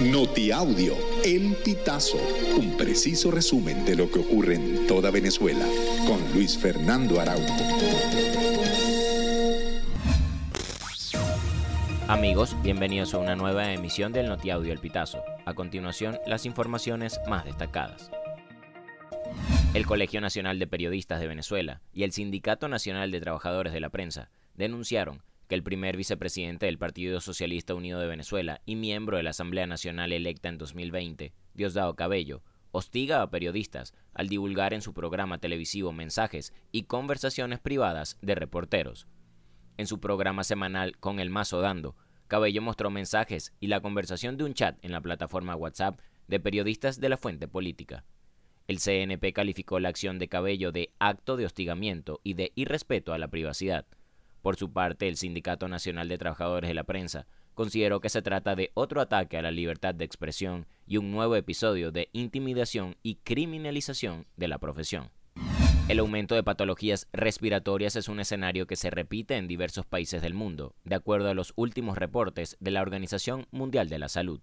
Notiaudio, El Pitazo, un preciso resumen de lo que ocurre en toda Venezuela, con Luis Fernando Araújo. Amigos, bienvenidos a una nueva emisión del Notiaudio El Pitazo. A continuación, las informaciones más destacadas. El Colegio Nacional de Periodistas de Venezuela y el Sindicato Nacional de Trabajadores de la Prensa denunciaron que el primer vicepresidente del Partido Socialista Unido de Venezuela y miembro de la Asamblea Nacional electa en 2020, Diosdado Cabello, hostiga a periodistas al divulgar en su programa televisivo mensajes y conversaciones privadas de reporteros. En su programa semanal Con el Mazo Dando, Cabello mostró mensajes y la conversación de un chat en la plataforma WhatsApp de periodistas de la fuente política. El CNP calificó la acción de Cabello de acto de hostigamiento y de irrespeto a la privacidad. Por su parte, el Sindicato Nacional de Trabajadores de la Prensa consideró que se trata de otro ataque a la libertad de expresión y un nuevo episodio de intimidación y criminalización de la profesión. El aumento de patologías respiratorias es un escenario que se repite en diversos países del mundo, de acuerdo a los últimos reportes de la Organización Mundial de la Salud.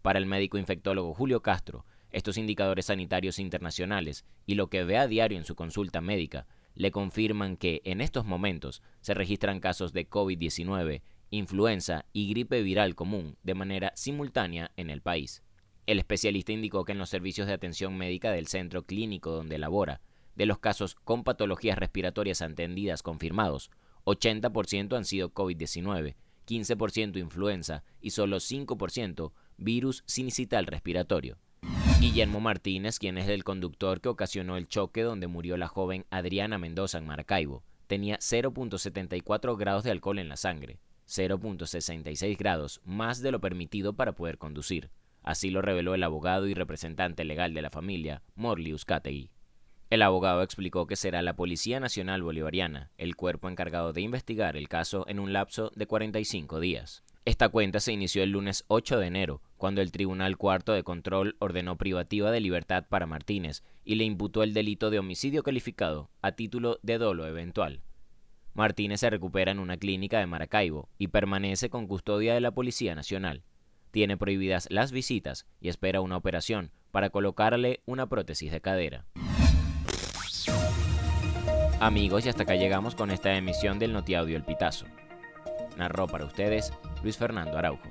Para el médico infectólogo Julio Castro, estos indicadores sanitarios internacionales y lo que ve a diario en su consulta médica le confirman que en estos momentos se registran casos de COVID-19, influenza y gripe viral común de manera simultánea en el país. El especialista indicó que en los servicios de atención médica del centro clínico donde labora, de los casos con patologías respiratorias atendidas confirmados, 80% han sido COVID-19, 15% influenza y solo 5% virus sincital respiratorio. Guillermo Martínez, quien es el conductor que ocasionó el choque donde murió la joven Adriana Mendoza en Maracaibo, tenía 0.74 grados de alcohol en la sangre, 0.66 grados más de lo permitido para poder conducir. Así lo reveló el abogado y representante legal de la familia, Morli Uzcategui. El abogado explicó que será la Policía Nacional Bolivariana el cuerpo encargado de investigar el caso en un lapso de 45 días. Esta cuenta se inició el lunes 8 de enero, cuando el Tribunal Cuarto de Control ordenó privativa de libertad para Martínez y le imputó el delito de homicidio calificado a título de dolo eventual. Martínez se recupera en una clínica de Maracaibo y permanece con custodia de la Policía Nacional. Tiene prohibidas las visitas y espera una operación para colocarle una prótesis de cadera. Amigos, y hasta acá llegamos con esta emisión del Notiaudio El Pitazo. Narró para ustedes Luis Fernando Araujo.